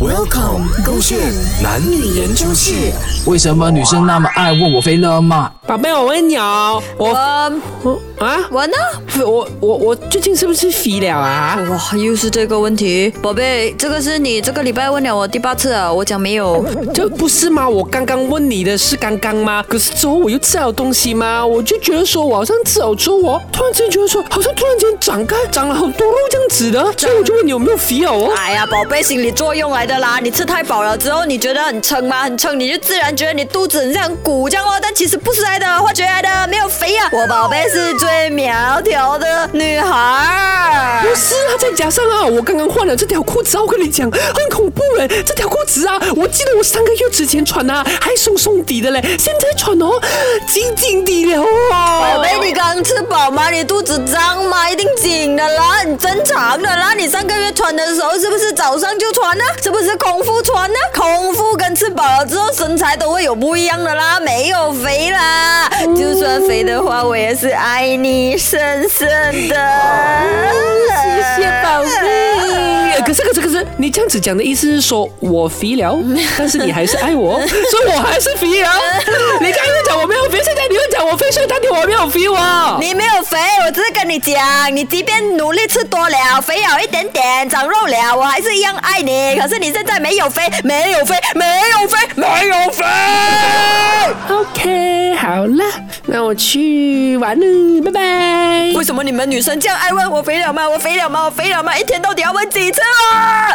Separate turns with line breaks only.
Welcome，勾线男女研究室。
为什么女生那么爱问我飞了吗？
宝贝，我问你哦，我
我
我啊，
我呢？
我我我最近是不是肥了啊？
哇，又是这个问题，宝贝，这个是你这个礼拜问了我第八次了，我讲没有。
这不是吗？我刚刚问你的是刚刚吗？可是之后我又吃了东西吗？我就觉得说我好像吃了之后，我突然间觉得说好像突然间长开长了好多肉这样子的，所以我就问你有没有肥了哦。
哎呀，宝贝，心理作用来的啦！你吃太饱了之后，你觉得很撑吗？很撑，你就自然觉得你肚子很像鼓这样哦。但其实不是来的，化学来的，没有肥啊。我宝贝是最苗条的女孩。
不是啊，再加上啊，我刚刚换了这条裤子啊，我跟你讲很恐怖哎，这条裤子啊，我记得我三个月之前穿啊还松松底的嘞，现在穿哦紧紧的了哦。
宝贝，你刚吃饱吗？你肚子胀吗？一定紧的啦，很正常的啦。你上个月穿的时候是不是早上就穿呢？是不是空腹穿呢？饱了之后身材都会有不一样的啦，没有肥啦。就算肥的话，我也是爱你深深的。
谢谢宝贝。可是可是可是，你这样子讲的意思是说我肥了，但是你还是爱我，所以我还是肥了。你刚才讲我没有肥，现在我肥，所以到底我没有肥哦。
你没有肥，我只是跟你讲，你即便努力吃多了，肥了一点点，长肉了，我还是一样爱你。可是你现在没有肥，没有肥，没有肥，没有肥。
OK，好了，那我去玩了，拜拜。
为什么你们女生这样爱问我肥了吗？我肥了吗？我肥了吗？一天到底要问几次啊？